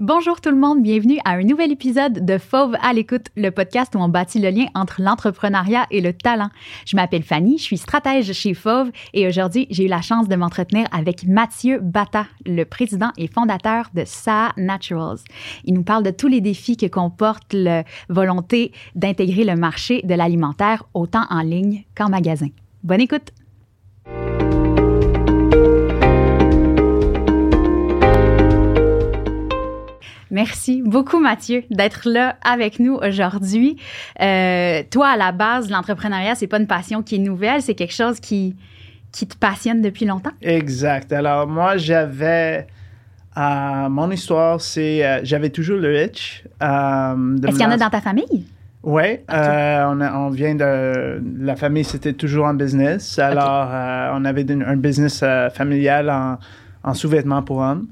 Bonjour tout le monde, bienvenue à un nouvel épisode de Fauve à l'écoute, le podcast où on bâtit le lien entre l'entrepreneuriat et le talent. Je m'appelle Fanny, je suis stratège chez Fauve et aujourd'hui, j'ai eu la chance de m'entretenir avec Mathieu Bata, le président et fondateur de Sa Naturals. Il nous parle de tous les défis que comporte la volonté d'intégrer le marché de l'alimentaire autant en ligne qu'en magasin. Bonne écoute! Merci beaucoup, Mathieu, d'être là avec nous aujourd'hui. Euh, toi, à la base, l'entrepreneuriat, c'est pas une passion qui est nouvelle, c'est quelque chose qui, qui te passionne depuis longtemps. Exact. Alors, moi, j'avais. Euh, mon histoire, c'est. Euh, j'avais toujours le itch. Est-ce qu'il y en a dans ta famille? Oui, on, on, vient de. La famille, c'était toujours en business. Alors, on avait un business familial en, en sous-vêtements pour hommes.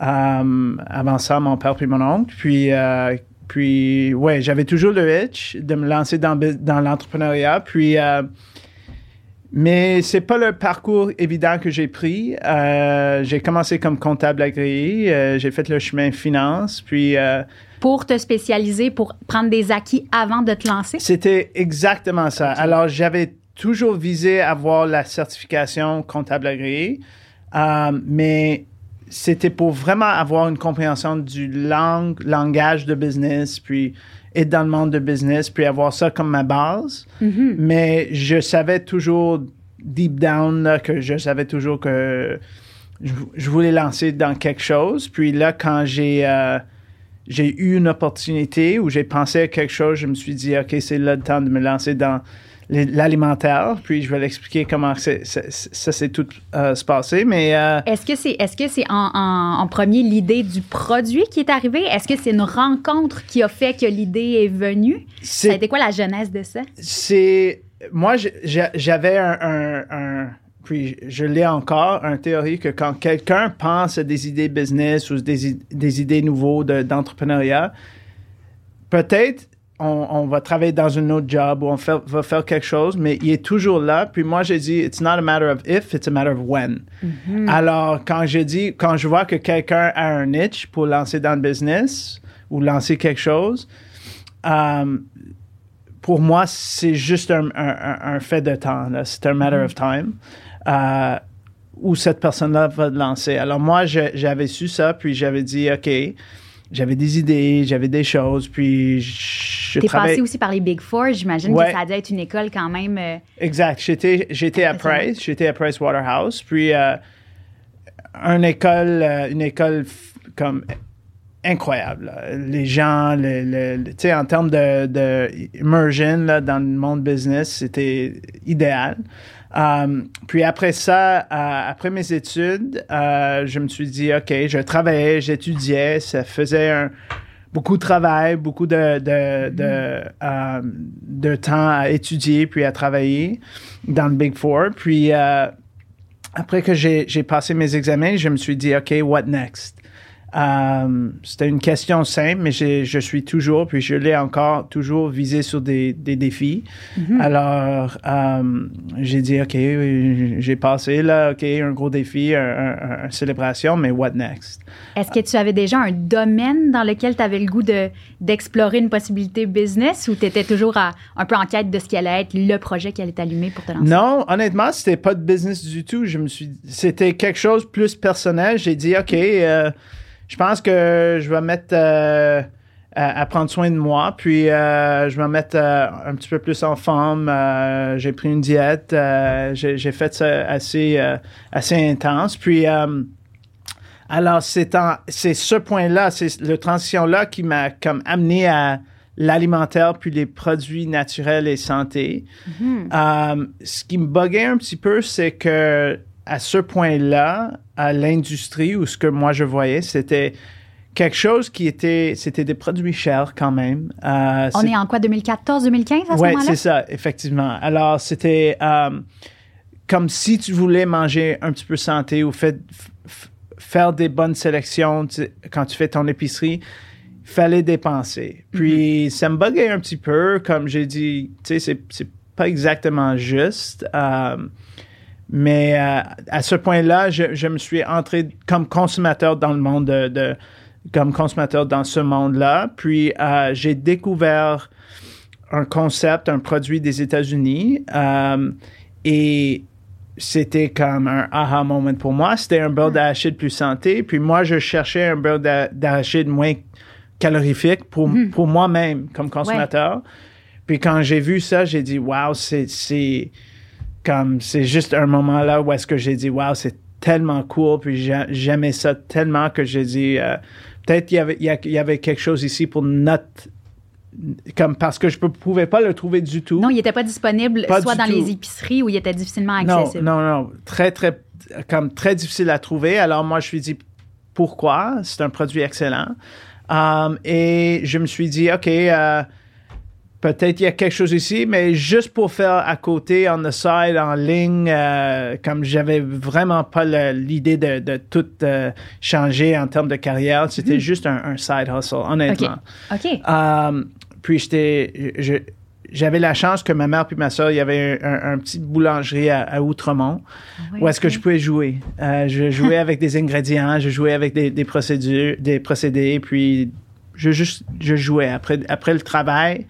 Euh, avant ça, mon père puis mon oncle. Puis, euh, puis ouais, j'avais toujours le itch de me lancer dans, dans l'entrepreneuriat. Puis, euh, mais c'est pas le parcours évident que j'ai pris. j'ai commencé comme comptable agréé. j'ai fait le chemin finance. Puis pour te spécialiser, pour prendre des acquis avant de te lancer? C'était exactement ça. Alors, j'avais toujours visé à avoir la certification comptable agréé, mais c'était pour vraiment avoir une compréhension du langage de business, puis être dans le monde de business, puis avoir ça comme ma base. Mm-hmm. Mais je savais toujours, deep down, que je savais toujours que je, voulais lancer dans quelque chose. Puis là, quand j'ai euh, j'ai eu une opportunité où j'ai pensé à quelque chose, je me suis dit, OK, c'est là le temps de me lancer dans l'alimentaire, puis je vais l'expliquer comment ça s'est tout euh, se passé. Mais euh, est-ce que c'est est-ce que c'est en, premier l'idée du produit qui est arrivée Est-ce que c'est une rencontre qui a fait que l'idée est venue? Ça a été quoi la genèse de ça? C'est moi j'avais un, puis je l'ai encore, un théorie que quand quelqu'un pense à des idées business ou des, des idées nouveaux d'entrepreneuriat, peut-être on, va travailler dans un autre job ou on va faire quelque chose, mais il est toujours là. Puis moi, j'ai dit, it's not a matter of if, it's a matter of when. Mm-hmm. Alors, quand je dis, quand je vois que quelqu'un a un niche pour lancer dans le business ou lancer quelque chose, euh, pour moi, c'est juste un, fait de temps. C'est un matter of mm-hmm. time. Euh, où cette personne-là va lancer. Alors moi, j'avais su ça, puis j'avais dit, OK, j'avais des idées, j'avais des choses, puis je T'es passé aussi par les Big Four, j'imagine que ça a dû être une école quand même... Euh, exact. J'étais, j'étais à Price, j'étais à Price Waterhouse, puis euh, une école, euh, une école comme incroyable. Les gens, le, tu sais, en termes de, de immersion là, dans le monde business, c'était idéal. Puis après ça, après mes études, je me suis dit, OK, je travaillais, j'étudiais, ça faisait un, beaucoup de travail, beaucoup de, de, de, de, temps à étudier puis à travailler dans le Big Four. Puis après que j'ai passé mes examens, je me suis dit, OK, what next? Euh, c'était une question simple, mais je suis toujours, puis je l'ai encore, toujours visé sur des, des défis. Mm-hmm. Alors, euh, j'ai dit, OK, j'ai passé là, OK, un gros défi, une célébration, mais what next? Est-ce que tu avais déjà un domaine dans lequel tu avais le goût de, d'explorer une possibilité business ou tu étais toujours un peu en quête de ce qui allait être le projet qui allait t'allumer pour te lancer? Non, honnêtement, c'était pas de business du tout. Je me suis, c'était quelque chose de plus personnel. J'ai dit, OK, euh, je pense que je vais mettre euh, à, prendre soin de moi, puis euh, je vais mettre euh, un petit peu plus en forme. j'ai pris une diète, j'ai fait ça assez assez intense, puis alors c'est c'est ce point-là, c'est le transition-là qui m'a comme amené à l'alimentaire puis les produits naturels et santé. Mm-hmm. ce qui me buguait un petit peu, c'est que à ce point-là, à l'industrie, ou ce que moi je voyais, c'était quelque chose qui était, c'était des produits chers quand même. Euh, On est, en quoi, 2014, 2015 à ce moment-là? Oui, c'est ça, effectivement. Alors, c'était euh, comme si tu voulais manger un petit peu santé ou fait, faire des bonnes sélections quand tu fais ton épicerie, fallait dépenser. Puis, mm-hmm. ça me buguait un petit peu, comme j'ai dit, tu sais, c'est pas exactement juste. Euh, mais euh, à ce point-là, je, me suis entré comme consommateur dans le monde de, comme consommateur dans ce monde-là. Puis euh, j'ai découvert un concept, un produit des États-Unis. euh, et c'était comme un aha moment pour moi. C'était un beurre d'arachide plus santé. Puis moi, je cherchais un beurre d'a- d'arachide moins calorifique pour, pour moi-même comme consommateur. Puis quand j'ai vu ça, j'ai dit, wow, c'est comme, c'est juste un moment là où est-ce que j'ai dit, wow, c'est tellement cool. Puis j'a- j'aimais ça tellement que j'ai dit, euh, peut-être qu'il y avait, il y avait quelque chose ici pour notre, comme, parce que je ne pouvais pas le trouver du tout. Non, il n'était pas disponible Pas soit dans tout. les épiceries où il était difficilement Non, accessible. non, non. Très, très, comme très difficile à trouver. Alors, moi, je me suis dit, pourquoi? C'est un produit excellent. Um, et je me suis dit, OK, euh, peut-être il y a quelque chose ici, mais juste pour faire à côté, on the side, en ligne, euh, comme j'avais vraiment pas l'idée de, de tout euh, changer en termes de carrière, c'était juste un, un side hustle, honnêtement. OK. Um, puis j'étais, j'avais la chance que ma mère puis ma soeur, il y avait un, un, un petit boulangerie à, à Outremont Ouais, où est-ce que je pouvais jouer. Euh, je jouais avec des ingrédients, je jouais avec des, des procédures, des procédés, puis je juste, je jouais après après le travail.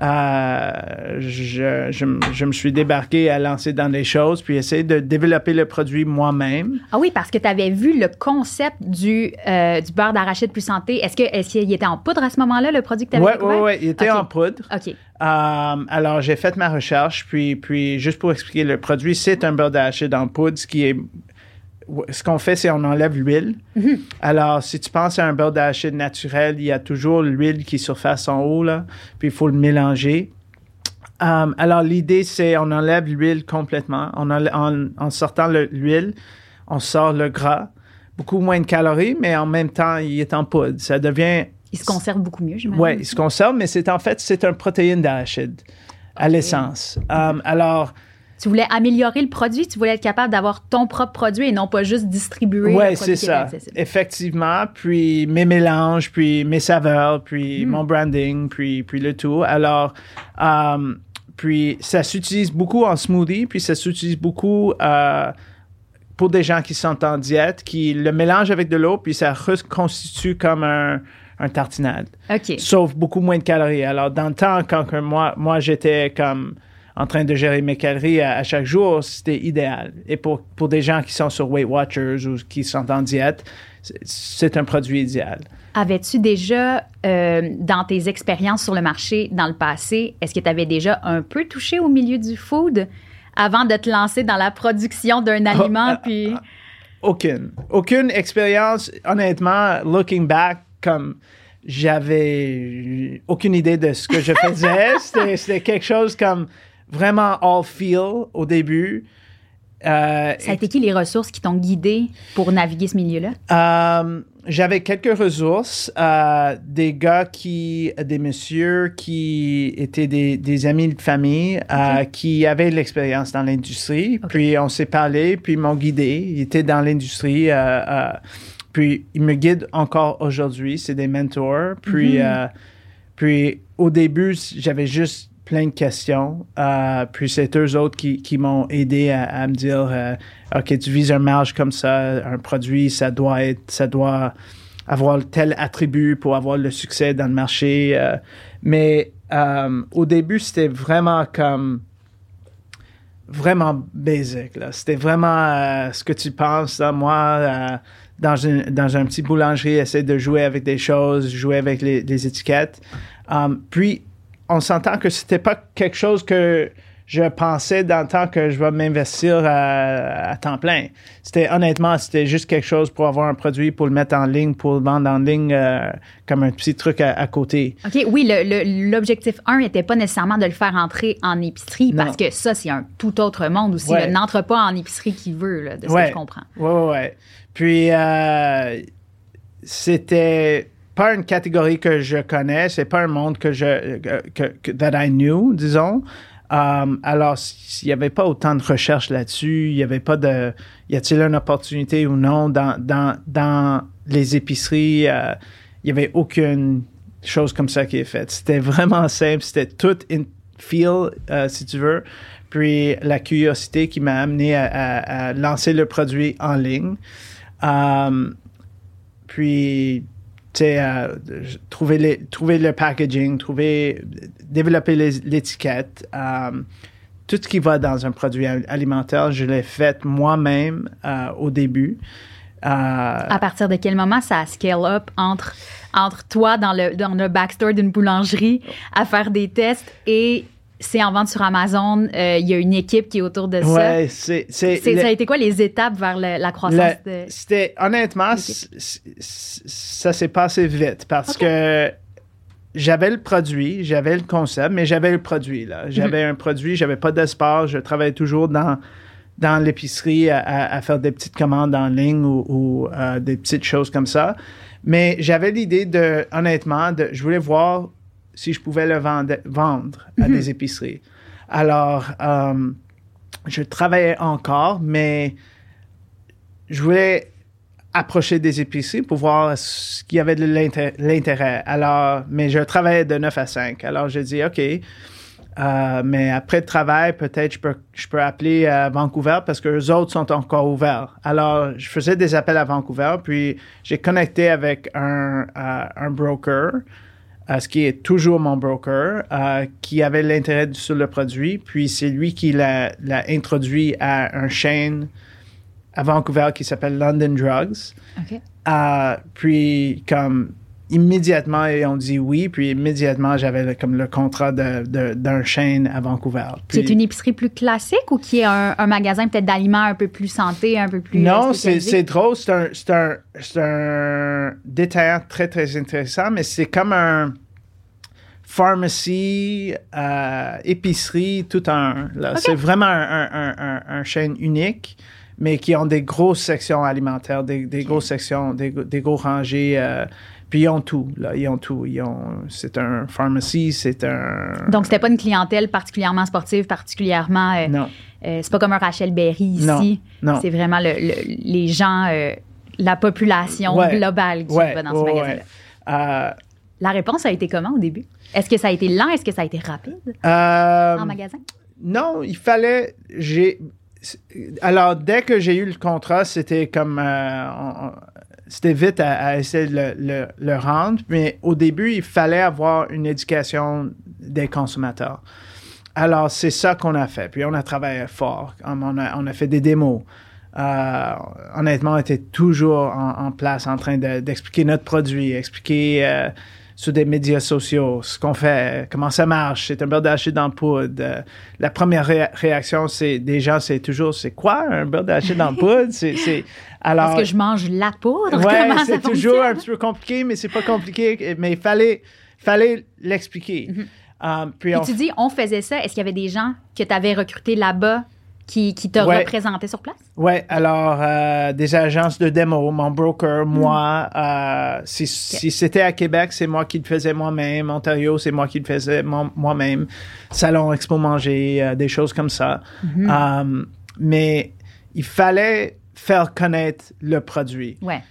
Euh, je, je, me- je me suis débarqué à lancer dans des choses, puis essayer de développer le produit moi-même. Ah oui, parce que tu avais vu le concept du, euh, du beurre d'arachide plus santé. Est-ce qu'il était en poudre à ce moment-là, le produit que tu avais ouais, ouais, il était en poudre. OK. Um, alors, j'ai fait ma recherche, puis, puis juste pour expliquer le produit, c'est un beurre d'arachide en poudre. Ce qui est, ce qu'on fait, c'est on enlève l'huile. Alors, si tu penses à un beurre d'arachide naturel, il y a toujours l'huile qui surface en haut, là, puis il faut le mélanger. Um, alors, l'idée, c'est on enlève l'huile complètement. On en, en sortant le- l'huile, on sort le gras. Beaucoup moins de calories, mais en même temps, il est en poudre. Ça devient Il se conserve beaucoup mieux, j'imagine. oui, il se conserve, mais c'est en fait, c'est une protéine d'arachide à l'essence. Um, alors, Tu voulais améliorer le produit, tu voulais être capable d'avoir ton propre produit et non pas juste distribuer produit c'est ça. accessible. Effectivement, puis mes mélanges, puis mes saveurs, puis Hmm. mon branding, puis, puis le tout. Alors, um, puis ça s'utilise beaucoup en smoothie, puis ça s'utilise beaucoup euh, pour des gens qui sont en diète, qui le mélangent avec de l'eau, puis ça reconstitue comme un, un tartinade. OK. sauf beaucoup moins de calories. Alors, dans le temps, quand que moi, moi j'étais comme en train de gérer mes calories à, à chaque jour, c'était idéal. Et pour, pour des gens qui sont sur Weight Watchers ou qui sont en diète, c'est- un produit idéal. Avais-tu déjà, euh, dans tes expériences sur le marché dans le passé, est-ce que tu avais déjà un peu touché au milieu du food avant de te lancer dans la production d'un aliment? ah, puis... Aucune. Aucune expérience, honnêtement, looking back, comme j'avais aucune idée de ce que je faisais. C'était quelque chose comme vraiment all feel au début. Euh, Ça a été qui les ressources qui t'ont guidé pour naviguer ce milieu-là? Euh, J'avais quelques ressources, euh, des gars qui, des messieurs qui étaient des, des amis de famille, qui avaient de l'expérience dans l'industrie. Puis on s'est parlé, puis ils m'ont guidé. Ils étaient dans l'industrie. puis ils me guident encore aujourd'hui. C'est des mentors. Puis, euh, puis au début, j'avais juste plein de questions. Euh, puis c'est eux autres qui, qui m'ont aidé à, me dire euh, OK, tu vises un marge comme ça, un produit, ça doit être, ça doit avoir tel attribut pour avoir le succès dans le marché. euh, mais au début, c'était vraiment comme vraiment basic. C'était vraiment ce que tu penses. là. moi, dans, une, dans un petit boulangerie, essayer de jouer avec des choses, jouer avec les, étiquettes. Puis, on s'entend que c'était pas quelque chose que je pensais dans le temps que je vais m'investir à, à temps plein. C'était honnêtement, c'était juste quelque chose pour avoir un produit, pour le mettre en ligne, pour le vendre en ligne euh, comme un petit truc à, à côté. OK, oui, l'objectif 1 n'était pas nécessairement de le faire entrer en épicerie Non. parce que ça, c'est un tout autre monde aussi. Ouais. N'entre pas en épicerie qui veut, là, de ce que je comprends. Ouais, ouais, ouais. Puis, euh, c'était pas une catégorie que je connais, c'est pas un monde que je, que, que- that I knew, disons. Um, alors, il n'y avait pas autant de recherche là-dessus, il n'y avait pas de, y a-t-il une opportunité ou non dans, dans, dans les épiceries, euh, il n'y avait aucune chose comme ça qui est faite. C'était vraiment simple, c'était tout in feel, euh, si tu veux. Puis la curiosité qui m'a amené à, à- à lancer le produit en ligne. Um, puis, euh, trouver, le packaging, trouver, développer l'étiquette. Euh, tout ce qui va dans un produit alimentaire, je l'ai fait moi-même euh, au début. à partir de quel moment ça a scale up entre, entre toi dans le, dans le backstore d'une boulangerie à faire des tests et c'est en vente sur Amazon. Il y a une équipe qui est autour de ça. Ouais, c'est. Ça a été quoi les étapes vers la croissance de. C'était, honnêtement, ça s'est passé vite parce que j'avais le produit, j'avais le concept, mais j'avais le produit. Là. J'avais un produit, j'avais pas d'espoir. Je travaillais toujours dans, dans l'épicerie à, faire des petites commandes en ligne ou, euh, des petites choses comme ça. Mais j'avais l'idée de, honnêtement, de, je voulais voir si je pouvais le vendre, vendre à des épiceries. Alors, euh, je travaillais encore, mais je voulais approcher des épiceries pour voir ce qu'il y avait de l'intérêt. Alors, mais je travaillais de 9 à 5. Alors, j'ai dit, OK, euh, mais après le travail, peut-être je peux, je peux appeler à Vancouver parce que les autres sont encore ouverts. Alors, je faisais des appels à Vancouver, puis j'ai connecté avec un, euh, un broker, euh, ce qui est toujours mon broker, qui avait l'intérêt sur le produit. Puis c'est lui qui l'a introduit à un chaîne à Vancouver qui s'appelle London Drugs. Euh, puis, comme immédiatement, ils ont dit oui, puis immédiatement, j'avais comme le contrat d'un chaîne à Vancouver. C'est une épicerie plus classique ou qui est un, magasin peut-être d'aliments un peu plus santé, un peu plus. Non, c'est drôle. C'est un, un, un détaillant très, très intéressant, mais c'est comme un pharmacie, euh, épicerie, tout un. C'est vraiment un, un, un, chaîne unique mais qui ont des grosses sections alimentaires, des, des grosses sections, des, des gros rangées. Euh, puis ils ont tout, là. Ils ont tout. Ils ont, c'est un pharmacie, c'est un. Donc, c'était pas une clientèle particulièrement sportive, particulièrement. Euh, non. Euh, c'est pas comme un Rachel Berry ici. Non. non. C'est vraiment le, les gens, la population globale qui va dans ce magasin-là. la réponse a été comment au début? Est-ce que ça a été lent? Est-ce que ça a été rapide? En magasin? Non, il fallait. J'ai, alors, dès que j'ai eu le contrat, c'était comme. Euh, c'était vite à, essayer de le, rendre, mais au début, il fallait avoir une éducation des consommateurs. Alors, c'est ça qu'on a fait. Puis, on a travaillé fort. On a, fait des démos. Euh, honnêtement, on était toujours en, place en train d'expliquer notre produit, expliquer. Euh, sur des médias sociaux, ce qu'on fait, comment ça marche, c'est un beurre dans poudre. Euh, la première réaction, c'est des gens, c'est toujours, c'est quoi un beurre d'arachide dans poudre? C'est, alors. Est-ce que je mange la poudre? Ouais, c'est toujours un petit peu compliqué, mais c'est pas compliqué. Mais il fallait, fallait l'expliquer. Puis, tu dis, on faisait ça. Est-ce qu'il y avait des gens que tu avais recrutés là-bas qui, qui t'a représenté sur place? Oui, alors euh, des agences de démo, mon broker, hmm. moi. Euh, si, c'était à Québec, c'est moi qui le faisais moi-même. Ontario, c'est moi qui le faisais moi-même. Salon Expo Manger, euh, des choses comme ça. Mm-hmm. mais il fallait faire connaître le produit. Ouais.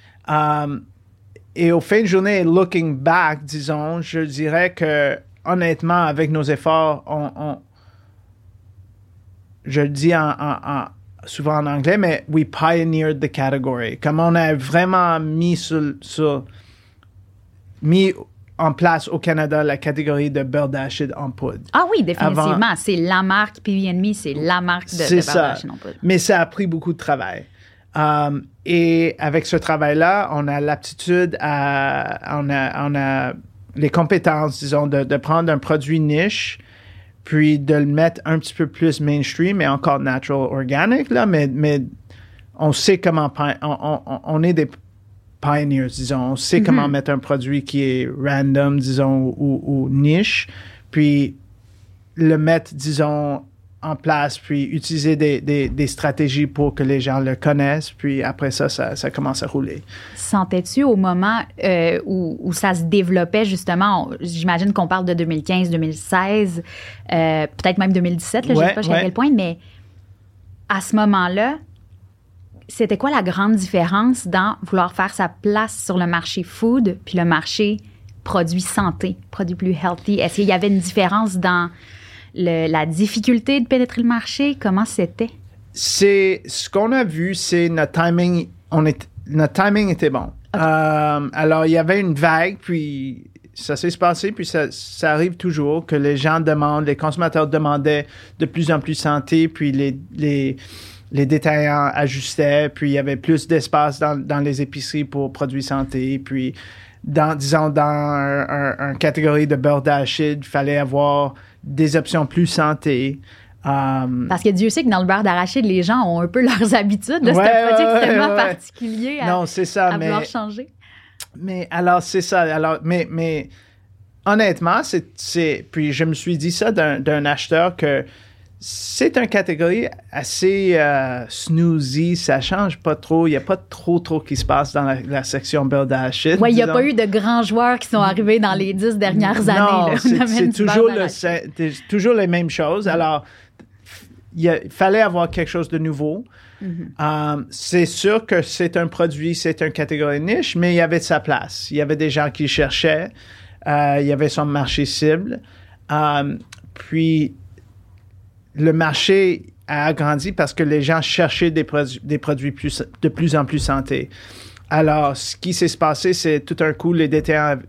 et au fin de journée, looking back, disons, je dirais que honnêtement, avec nos efforts, on je le dis souvent en anglais, mais we pioneered the category. Comme on a vraiment mis sur, mis en place au Canada la catégorie de beurre d'arachide en poudre. Ah oui, définitivement. c'est la marque PB&Me, c'est la marque de, beurre d'arachide en poudre. Mais ça a pris beaucoup de travail. Um, et avec ce travail-là, on a l'aptitude à, on a, on a les compétences, disons, de, de prendre un produit niche puis de le mettre un petit peu plus mainstream et encore natural organic, là, mais, mais on sait comment, on, on, est des pioneers, disons, on sait comment mm-hmm. mettre un produit qui est random, disons, ou, ou niche, puis le mettre, disons, en place, puis utiliser des, des, des, stratégies pour que les gens le connaissent, puis après ça, ça, ça commence à rouler. Sentais-tu au moment euh, où, où, ça se développait, justement, j'imagine qu'on parle de 2015, 2016, euh, peut-être même 2017, là, je ne sais pas jusqu'à quel point, mais à ce moment-là, c'était quoi la grande différence dans vouloir faire sa place sur le marché food, puis le marché produits santé, produits plus healthy? Est-ce qu'il y avait une différence dans la difficulté de pénétrer le marché? Comment c'était? C'est ce qu'on a vu, c'est notre timing. On est, notre timing était bon. Euh, alors, il y avait une vague, puis ça s'est passé, puis ça, ça, arrive toujours que les gens demandent, les consommateurs demandaient de plus en plus santé, puis les, les, les détaillants ajustaient, puis il y avait plus d'espace dans, dans les épiceries pour produits santé, puis dans, disons, dans un, catégorie de beurre d'arachide, il fallait avoir des options plus santé. Um, Parce que Dieu sait que dans le beurre d'arachide, les gens ont un peu leurs habitudes. c'est un produit extrêmement particulier à, non, ça, à vouloir changer. Mais alors, c'est ça. Alors, mais, mais honnêtement, c'est. Puis je me suis dit ça d'un acheteur que c'est une catégorie assez euh, snoozy, ça change pas trop. Il n'y a pas trop trop qui se passe dans la, section. Oui, il n'y a pas eu de grands joueurs qui sont arrivés dans les dix dernières années. c'est toujours, le, toujours les mêmes choses. Alors, il, fallait avoir quelque chose de nouveau. Mm-hmm. Euh, c'est sûr que c'est un produit, c'est une catégorie niche, mais il y avait de sa place. Il y avait des gens qui cherchaient. Euh, il y avait son marché cible. puis, le marché a agrandi parce que les gens cherchaient des, produits, des produits plus, de plus en plus santé. Alors, ce qui s'est passé, c'est tout un coup, les détaillants,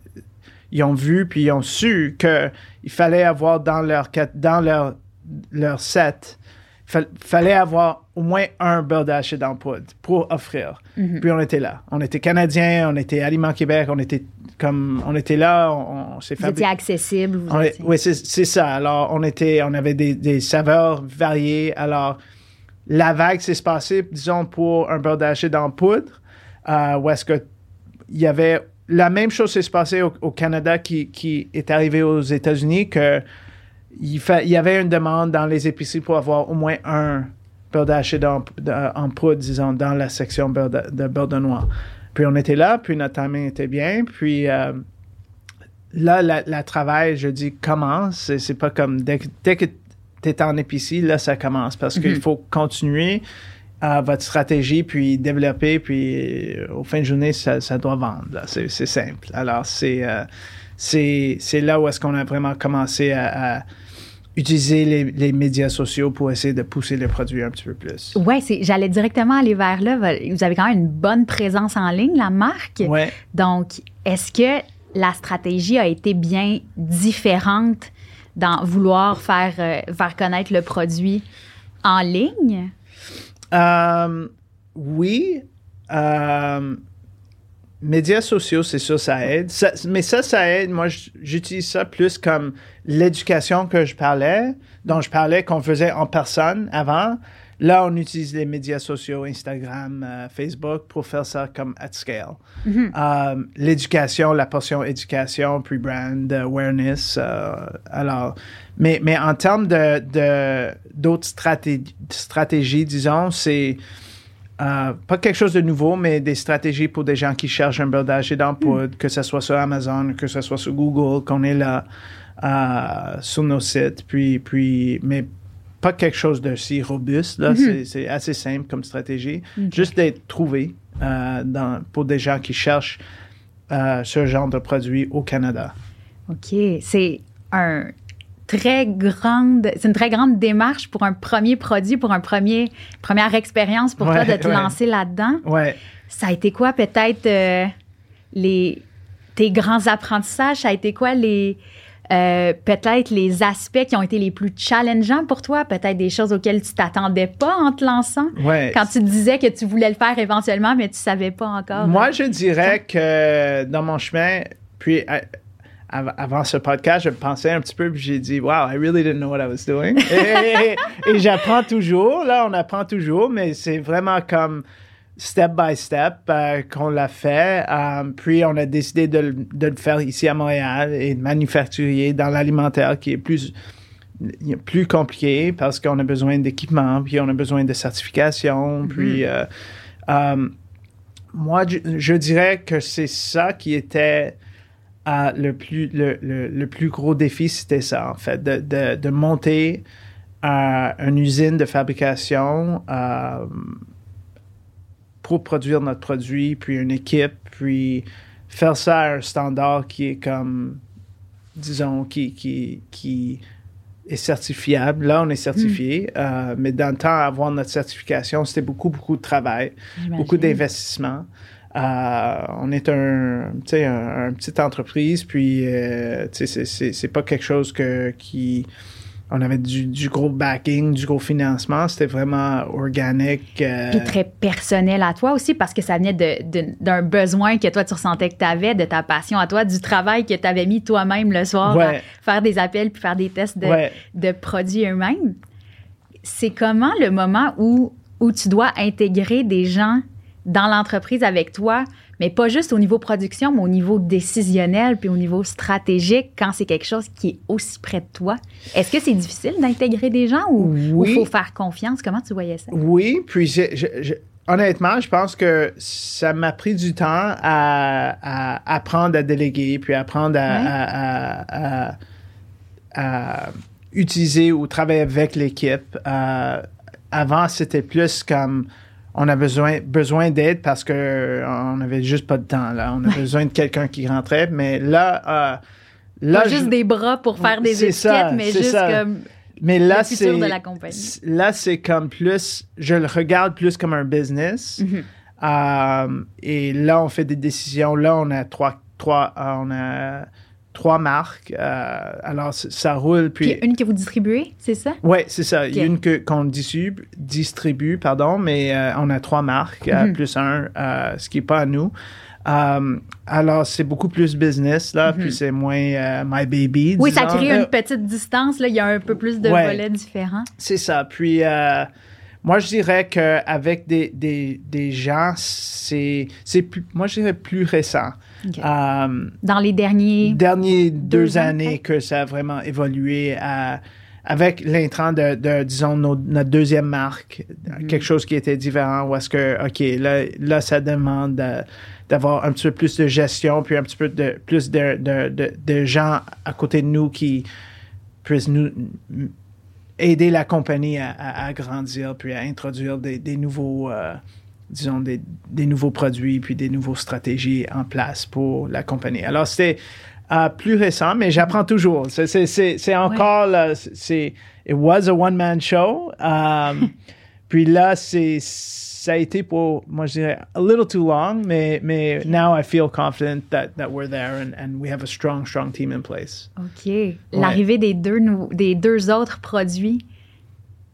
ils ont vu puis ils ont su qu'il fallait avoir dans leur, dans leur, leur set, il fallait avoir au moins un beurre en poudre pour offrir. Mm-hmm. Puis on était là. On était Canadiens, on était Aliments Québec, on était comme on était là, on, s'est fait. Vous accessible. oui, c'est ça. Alors, on était, on avait des, saveurs variées. Alors, la vague s'est passée, disons, pour un beurre d'arachide en poudre, euh, où est-ce que il y avait la même chose s'est passée au, Canada qui, qui, est arrivé aux États-Unis que il, il, y avait une demande dans les épiceries pour avoir au moins un beurre d'arachide en, en, poudre, disons, dans la section beurre de, de beurre de noix. Puis on était là, puis notre timing était bien. Puis euh, là, le travail, je dis, commence. C'est pas comme dès, que tu es en épicerie, là, ça commence parce qu'il mhm. faut continuer à votre stratégie, puis développer, puis euh, au fin de journée, ça, doit vendre. C'est simple. Alors, euh, c'est c'est là où est-ce qu'on a vraiment commencé à utiliser les, médias sociaux pour essayer de pousser le produit un petit peu plus. Oui, j'allais directement aller vers là. Vous avez quand même une bonne présence en ligne, la marque. Ouais. Donc, est-ce que la stratégie a été bien différente dans vouloir faire, euh, faire connaître le produit en ligne? Euh, oui. Euh, médias sociaux, c'est sûr, ça aide. mais ça, ça aide. Moi, j'utilise ça plus comme l'éducation que je parlais, dont je parlais qu'on faisait en personne avant. Là, on utilise les médias sociaux, Instagram, euh, Facebook, pour faire ça comme at scale. Mm-hmm. Euh, l'éducation, la portion éducation, pre-brand, awareness. Euh, alors, mais, mais en termes de, d'autres stratégies, disons, c'est euh, pas quelque chose de nouveau, mais des stratégies pour des gens qui cherchent un beurre d'arachide en poudre, que ce soit sur Amazon, que ce soit sur Google, qu'on est là euh, sur nos sites. Puis, puis, mais pas quelque chose de si robuste. Là. Mm-hmm. C'est assez simple comme stratégie. Juste d'être trouvé euh, dans, pour des gens qui cherchent ce genre de produit au Canada. OK. C'est un très grande, c'est une très grande démarche pour un premier produit, pour un premier, première expérience pour toi de te lancer là-dedans. Ouais. Ça a été quoi peut-être euh, les tes grands apprentissages? Ça a été quoi les euh, peut-être les aspects qui ont été les plus challengeants pour toi, peut-être des choses auxquelles tu t'attendais pas en te lançant? Ouais. Quand tu disais que tu voulais le faire éventuellement, mais tu savais pas encore. Moi, je dirais que dans mon chemin, puis avant ce podcast, je pensais un petit peu, puis j'ai dit, wow, I really didn't know what I was doing. et, j'apprends toujours, là, on apprend toujours, mais c'est vraiment comme step by step euh, qu'on l'a fait. Euh, puis on a décidé de, de, le faire ici à Montréal et de manufacturier dans l'alimentaire qui est plus plus compliqué parce qu'on a besoin d'équipement, puis on a besoin de certification, mm-hmm. puis euh, moi, je, je, dirais que c'est ça qui était le, plus, le, le, plus gros défi, c'était ça, en fait, de, de, de monter euh, une usine de fabrication euh, pour produire notre produit, puis une équipe, puis faire ça à un standard qui est comme, disons, qui, qui, qui est certifiable. Là, on est certifié, hmm. euh, mais dans le temps, avoir notre certification, c'était beaucoup, beaucoup de travail, beaucoup d'investissement. On est un, un, un petite entreprise, puis euh, c'est- pas quelque chose que qui on avait du, du gros backing, du gros financement. C'était vraiment organique. euh, Puis très personnel à toi aussi, parce que ça venait d'un besoin que toi, tu ressentais que tu avais, de ta passion à toi, du travail que tu avais mis toi-même le soir Ouais. à faire des appels puis faire des tests de, Ouais. de produits eux-mêmes. C'est comment le moment où, où tu dois intégrer des gens dans l'entreprise avec toi, mais pas juste au niveau production, mais au niveau décisionnel puis au niveau stratégique, quand c'est quelque chose qui est aussi près de toi. Est-ce que c'est difficile d'intégrer des gens ou il Oui. faut faire confiance? Comment tu voyais ça? Oui, puis j'ai- honnêtement, je pense que ça m'a pris du temps à, à apprendre à déléguer, puis apprendre à, à- à utiliser ou travailler avec l'équipe. Euh, avant, c'était plus comme on a besoin, besoin d'aide parce que on n'avait juste pas de temps. Là. On a besoin de quelqu'un qui rentrait, mais là, euh, là, Pas juste je- des bras pour faire des étiquettes, ça, mais juste ça. comme mais là, c'est de la compagnie. Là, c'est comme plus, je le regarde plus comme un business. Euh, et là, on fait des décisions. Là, on a trois, trois, euh, on a trois marques. Euh, alors, ça roule. Puis Puis, une que vous distribuez, c'est ça? ouais, c'est ça. Il y a Ok. une que qu'on distribue, distribue, pardon, mais euh, on a trois marques euh, Mhm. plus un, ce qui est pas à nous. Alors, c'est beaucoup plus business là, puis c'est moins euh, my baby. Mhm. Oui, ça crée une petite distance. Là, il y a un peu plus de Ouais. volets différents. C'est ça. Puis, euh, moi, je dirais qu'avec des, des, des gens, c'est, c'est plus, moi, je dirais plus récent. Euh, Dans les derniers. derniers deux, années que ça a vraiment évolué à- avec l'intrant de, de, disons, nos- notre deuxième marque, Mhm. quelque chose qui était différent, où est-ce que, OK, là, là ça demande de- d'avoir un petit peu plus de gestion, puis un petit peu de, plus de, de, de, de gens à côté de nous qui puissent nous aider la compagnie à, à- à grandir, puis à introduire des, des nouveaux, euh, disons, des, des nouveaux produits, puis des nouvelles stratégies en place pour la compagnie. Alors, c'était euh, plus récent, mais j'apprends toujours. C'est- encore, là, c'est, it was a one-man show. Um, puis là, c'est, ça a été pour, moi, je dirais, a little too long, mais, mais now I feel confident that, that we're there and, and we have a strong, strong team in place. OK. L'arrivée des, deux nou- des deux autres produits,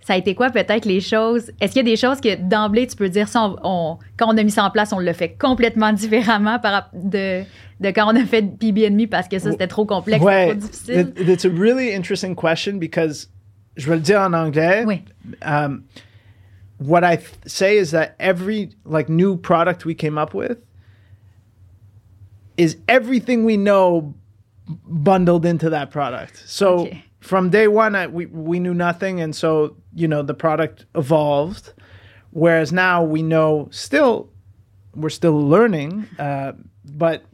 ça a été quoi peut-être les choses? Est-ce qu'il y a des choses que d'emblée tu peux dire, ça, on- on- quand on a mis ça en place, on l'a fait complètement différemment par, de, de quand on a fait PB&Me parce que ça, c'était trop complexe, c'était trop difficile? It- it's a really interesting question because je vais le dire en anglais. Oui. Um, what I th- say is that every like new product we came up with is everything we know bundled into that product. So Okay. from day one, I, we we knew nothing, and so you know the product evolved. Whereas now we know still we're still learning, uh, but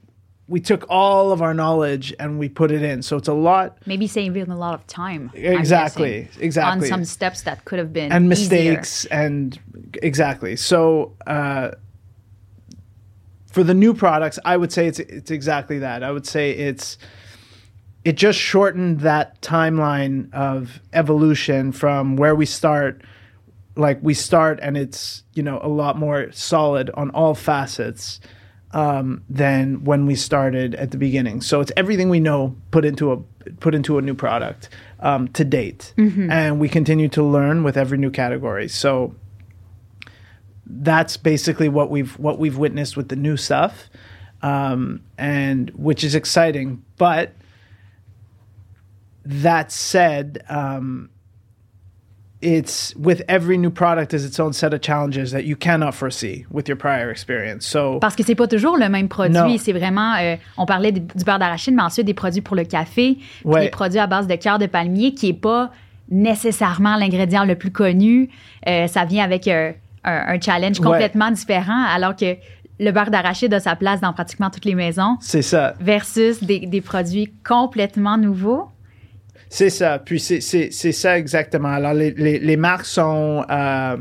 we took all of our knowledge and we put it in. So it's a lot Maybe saving a lot of time. I'm Exactly, guessing, exactly. On some steps that could have been and easier. mistakes and exactly. So uh, for the new products, I would say it's it's exactly that. I would say it's it just shortened that timeline of evolution from where we start like we start and it's you know a lot more solid on all facets um, than when we started at the beginning. So it's everything we know put into a put into a new product um, to date, and we continue to learn with every new category. So that's basically what we've what we've witnessed with the new stuff, um, and which is exciting. But that said, um, it's with every new product is its own set of challenges that you cannot foresee with your prior experience. So Parce que c'est pas toujours le même produit. C'est vraiment, euh, on parlait du, du beurre d'arachide, mais ensuite des produits pour le café, Ouais. des produits à base de cœur de palmier, qui est pas nécessairement l'ingrédient le plus connu. Euh, ça vient avec euh, un, un challenge Ouais. complètement différent, alors que le beurre d'arachide a sa place dans pratiquement toutes les maisons, c'est ça. versus des, des produits complètement nouveaux. C'est ça. Puis c'est, ça exactement. Alors, les, les, les marques sont euh,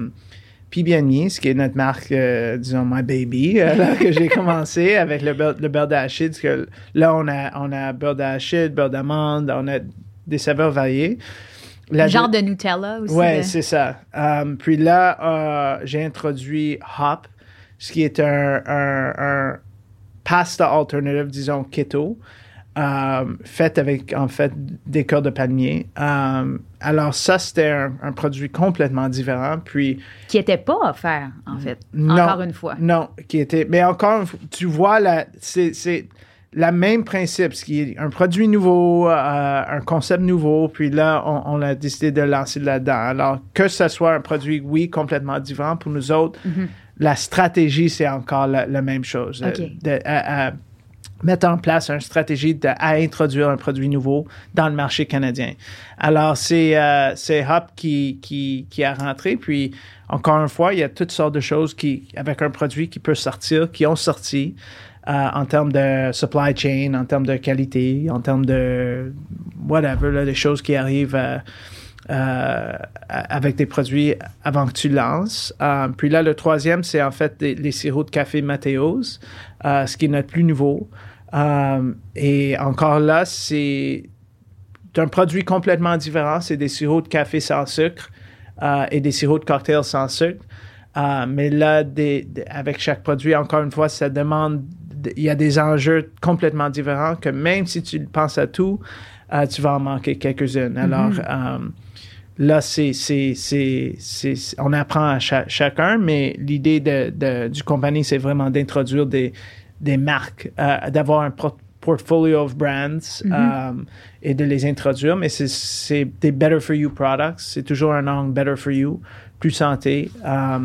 PB&Me, ce qui est notre marque, euh, disons, My Baby, euh, là, que j'ai commencé avec le beurre, le beurre d'arachide. que là, on a, on a beurre d'arachide, beurre d'amande, on a des saveurs variées. La Le genre de Nutella aussi. De- c'est ça. Um, puis là, euh, j'ai introduit Hop, ce qui est un, un, un pasta alternative, disons keto, euh, faite avec en fait des cœurs de palmier. Euh, alors ça, c'était un, un produit complètement différent. Puis Qui n'était pas offert, en fait, non, encore une fois. Non, qui était. Mais encore tu vois, la, c'est, c'est le même principe, ce qui est un produit nouveau, euh, un concept nouveau, puis là, on, on a décidé de lancer là-dedans. Alors, que ce soit un produit, oui, complètement différent pour nous autres, la stratégie, c'est encore la, la même chose. OK. De- de- à- à mettre en place une stratégie à introduire un produit nouveau dans le marché canadien. Alors, c'est euh, Hop qui, qui, a rentré, puis encore une fois, il y a toutes sortes de choses qui, avec un produit qui peut sortir, qui ont sorti euh, en termes de supply chain, en termes de qualité, en termes de whatever, là, des choses qui arrivent euh, avec des produits avant que tu lances. Puis là, le troisième, c'est en fait les sirops de café euh, ce qui est notre plus nouveau. Euh, et encore là, c'est un produit complètement différent. C'est des sirops de café sans sucre euh, et des sirops de cocktail sans sucre. Euh, mais là, des- des- avec chaque produit, encore une fois, ça demande, il y a des enjeux complètement différents que même si tu penses à tout, tu vas en manquer quelques-unes. Alors, euh, là, c'est, on apprend à cha- chacun, mais l'idée de, de- du compagnie, c'est vraiment d'introduire des, des marques, euh, d'avoir un por- portfolio of brands euh, et de les introduire, mais c'est, des better for you products. C'est toujours un angle better for you, plus santé. Euh,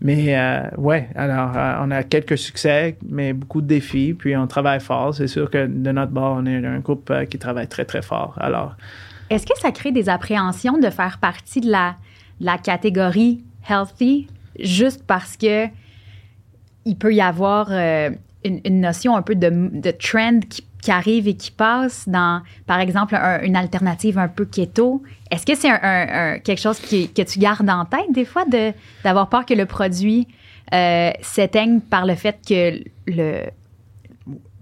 mais euh, ouais, alors euh, on a quelques succès, mais beaucoup de défis, puis on travaille fort. C'est sûr que de notre bord, on est un groupe euh, qui travaille très très fort. Alors, Est-ce que ça crée des appréhensions de faire partie de la, de la catégorie healthy juste parce que il peut y avoir une, une notion un peu de, de trend qui, qui arrive et qui passe dans, par exemple, un- une alternative un peu keto? Est-ce que c'est un, un- un- quelque chose qui- que tu gardes en tête des fois de, d'avoir peur que le produit euh, s'éteigne par le fait que le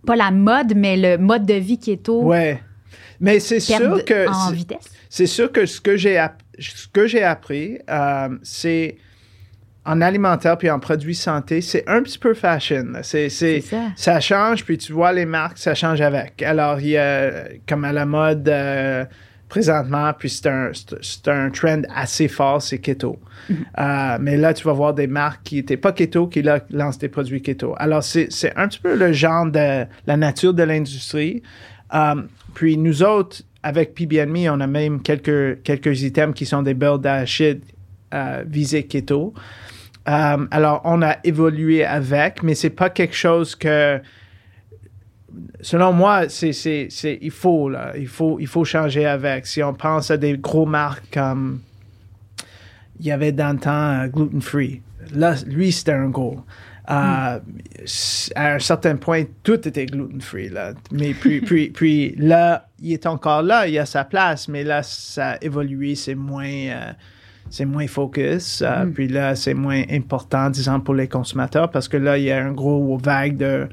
pas la mode, mais le mode de vie keto ouais. Mais c'est sûr que en c'est- vitesse? c'est sûr que ce que j'ai ce que j'ai appris, euh, c'est en alimentaire puis en produits santé, c'est un petit peu fashion. C'est, ça. ça change, puis tu vois les marques, ça change avec. Alors, il y a comme à la mode euh, présentement, puis c'est un, c'est, c'est un trend assez fort, c'est keto. Euh, mais là, tu vas voir des marques qui n'étaient pas keto qui là, lancent des produits keto. Alors, c'est, c'est un petit peu le genre de la nature de l'industrie. Euh, puis nous autres, avec PBNMe, on a même quelques, quelques items qui sont des beurres d'arachide euh, visés keto. Euh, alors, on a évolué avec, mais c'est pas quelque chose que, selon moi, c'est, c'est, c'est, il faut, là, il faut, il faut changer avec. Si on pense à des gros marques comme, il y avait dans le temps euh, Gluten Free. Là, lui, c'était un gros. Euh, À un certain point, tout était gluten free. Là. Mais puis, puis, puis là, il est encore là, il a sa place, mais là, ça a évolué, c'est moins, euh, c'est moins focus. euh, Puis là, c'est moins important, disons, pour les consommateurs, parce que là, il y a un gros vague de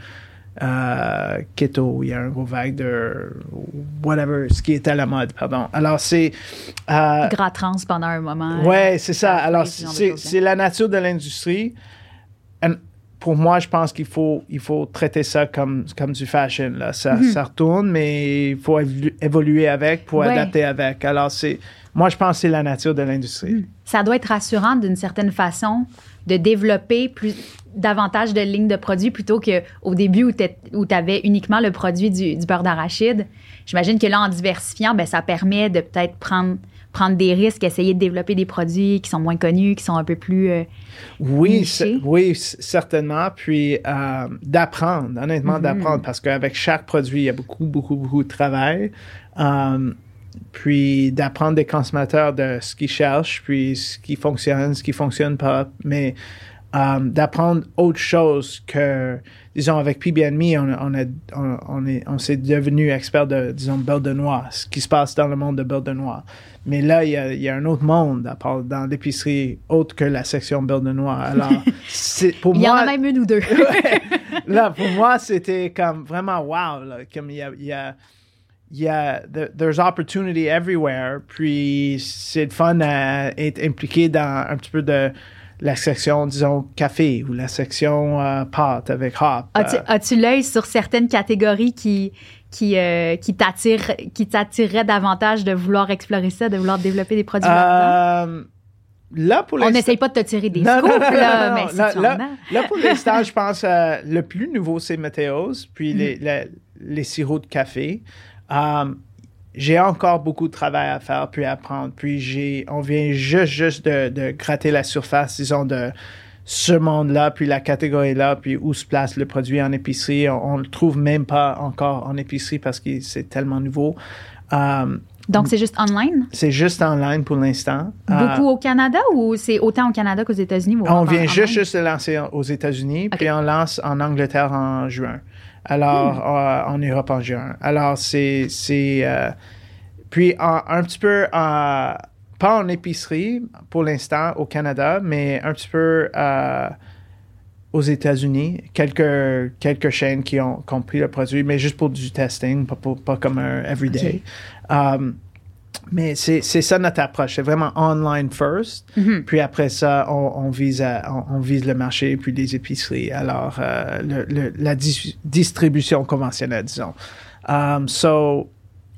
euh, keto, il y a un gros vague de whatever, ce qui est à la mode, pardon. Alors, c'est. euh, gras trans pendant un moment. Ouais, c'est ça. Ah, Alors, choses-là. c'est la nature de l'industrie. Pour moi, je pense qu'il faut, il faut traiter ça comme, comme du fashion. Là. Ça, ça retourne, mais il faut évolu- évoluer avec pour Mhm. Ouais. adapter avec. Alors, c'est, moi, je pense que c'est la nature de l'industrie. Ça doit être rassurant d'une certaine façon de développer plus davantage de lignes de produits plutôt qu'au début où tu avais uniquement le produit du, du beurre d'arachide. J'imagine que là, en diversifiant, ben, ça permet de peut-être prendre, prendre des risques, essayer de développer des produits qui sont moins connus, qui sont un peu plus... euh, Oui, oui, certainement. Puis euh, d'apprendre, honnêtement, d'apprendre, parce qu'avec chaque produit, il y a beaucoup, beaucoup, beaucoup de travail. Euh, puis d'apprendre des consommateurs de ce qu'ils cherchent, puis ce qui fonctionne, ce qui fonctionne pas. Mais d'apprendre autre chose que, disons, avec PBNMe, on, on, a, on, on est, on s'est devenu expert de, disons, beurre de noix, ce qui se passe dans le monde de beurre de noix. Mais là, il y a, il y a un autre monde, à part dans l'épicerie, autre que la section beurre de noix. Alors, c'est, pour Il y moi, en a même une ou deux. Ouais. là, pour moi, c'était comme vraiment wow. Là, comme il y a, il y a, il y the- there's opportunity everywhere. Puis c'est fun à être impliqué dans un petit peu de la section, disons, café ou la section euh, pâte avec hop. As-tu, euh, as-tu l'œil sur certaines catégories qui, qui, euh, qui, t'attirent, qui t'attireraient davantage de vouloir explorer ça, de vouloir développer des produits euh, là, pour On n'essaye pas de te tirer des Non, scoops, non, non, là, mais si là, tu en là- as. là, pour l'instant, je pense euh, le plus nouveau, c'est Météos, puis Mm-hmm. les, les, les sirops de café. J'ai encore beaucoup de travail à faire, puis à apprendre. Puis j'ai, on vient juste, juste de, de gratter la surface, disons, de ce monde-là, puis la catégorie-là, puis où se place le produit en épicerie. On, le trouve même pas encore en épicerie parce que c'est tellement nouveau. Euh, Donc, c'est juste online? c'est juste en ligne pour l'instant. Euh, Beaucoup au Canada ou c'est autant au Canada qu'aux États-Unis? on vient en juste, juste de lancer aux États-Unis, puis on lance en Angleterre en juin. Alors, Hmm. euh, en Europe en juin. Alors, c'est. c'est euh, puis, en- un petit peu, en- pas en épicerie pour l'instant au Canada, mais un petit peu euh, aux États-Unis. Quelques, quelques chaînes qui ont, qui ont pris le produit, mais juste pour du testing, pas, pour- pas comme un everyday. Um, mais c'est ça notre approche. C'est vraiment online first. Mhm. Puis après ça, on, on vise à- on, on vise le marché puis les épiceries. Alors, euh, le- le- la dis- distribution conventionnelle, disons. Um, so,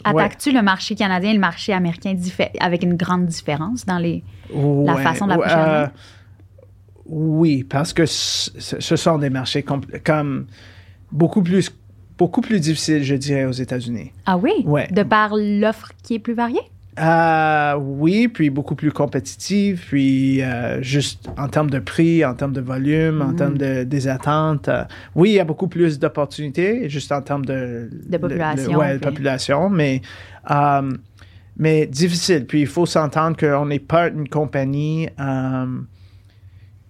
ouais. Attaques-tu le marché canadien et le marché américain avec une grande différence dans les. La façon d'approcher la euh? Oui, parce que ce sont des marchés comme beaucoup plus, beaucoup plus difficiles, je dirais, aux États-Unis. Ah oui? Ouais. De par l'offre qui est plus variée? Euh, oui, puis beaucoup plus compétitive, puis euh, juste en termes de prix, en termes de volume, en termes de, des attentes. euh, oui, il y a beaucoup plus d'opportunités, juste en termes de... De population, le- ouais, puis- population, mais, euh, mais difficile. Puis il faut s'entendre qu'on n'est pas une compagnie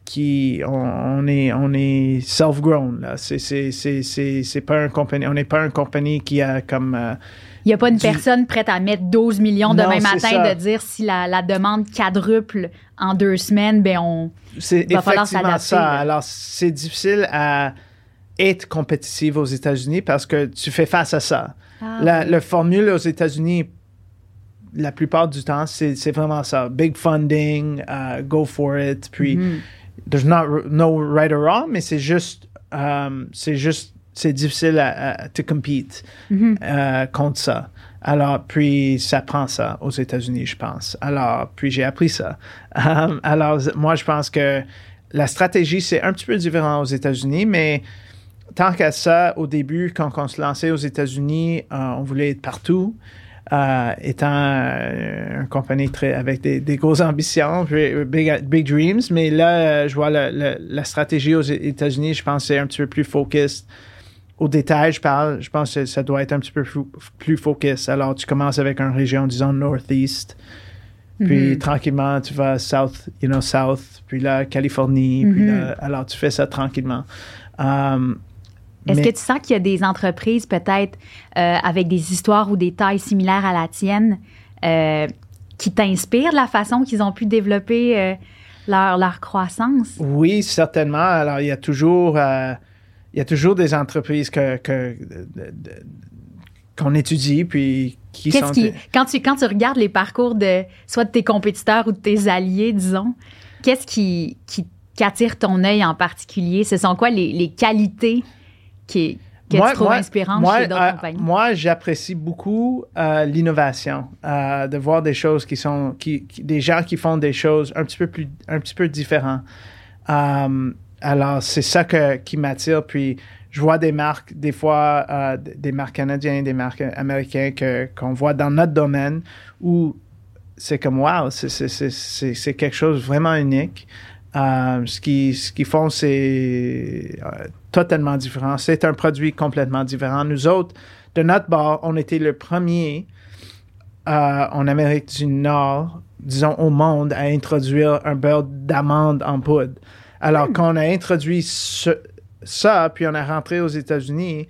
qui... On, on est, on est self-grown, là. C'est, c'est, c'est, c'est, c'est pas une compagnie... On n'est pas une compagnie qui a comme... euh, Il n'y a pas une Du- personne prête à mettre 12 millions demain matin ça. de dire si la, la demande quadruple en deux semaines, ben on. C'est va falloir s'adapter, ça. là. Alors, c'est difficile à être compétitif aux États-Unis parce que tu fais face à ça. Ah, la, oui. formule aux États-Unis, la plupart du temps, c'est c'est vraiment ça. Big funding, uh, go for it. Puis, Mhm. There's not, no right or wrong, mais c'est juste, um, c'est juste, c'est difficile à, à to compete Mhm. euh, contre ça. Alors, puis ça prend ça aux États-Unis, je pense. Alors, puis j'ai appris ça. Um, alors, moi, je pense que la stratégie, c'est un petit peu différent aux États-Unis, mais tant qu'à ça, au début, quand on se lançait aux États-Unis, euh, on voulait être partout. Euh, étant euh, une compagnie très, avec des, des grosses ambitions, euh, big, big dreams, mais là, je vois le- le- la stratégie aux États-Unis, je pense que c'est un petit peu plus focus au détail, je parle, je pense que ça doit être un petit peu plus focus. Alors, tu commences avec une région, disons, Northeast, puis Mhm. tranquillement, tu vas South, you know, South, puis là, Californie, puis là, alors tu fais ça tranquillement. Um, Est-ce que tu sens qu'il y a des entreprises peut-être euh, avec des histoires ou des tailles similaires à la tienne euh, qui t'inspirent la façon qu'ils ont pu développer euh, leur, leur croissance? Oui, certainement. Alors, il y a toujours, il y a toujours des entreprises que, que- de- de- qu'on étudie, puis qui Qu'est-ce sont... qui, quand, tu, quand tu regardes les parcours de soit de tes compétiteurs ou de tes alliés, disons, qu'est-ce qui, qui, qui attire ton œil en particulier? Ce sont quoi les, les qualités qui, que Moi- tu trouves moi- inspirantes moi, chez d'autres euh, compagnies? Moi, j'apprécie beaucoup euh, l'innovation, euh, de voir des choses qui sont, qui, qui- des gens qui font des choses un petit peu plus, un petit peu différents. Alors, c'est ça que, qui m'attire. Puis, je vois des marques, des fois, des marques canadiennes, des marques américaines que, qu'on voit dans notre domaine où c'est comme, wow, c'est, c'est, c'est, c'est, c'est quelque chose de vraiment unique. Ce qu'ils ce qu'ils font, c'est totalement différent. C'est un produit complètement différent. Nous autres, de notre bord, on était le premier euh, en Amérique du Nord, disons au monde, à introduire un beurre d'amande en poudre. Alors, quand on a introduit ce- ça, puis on a rentré aux États-Unis,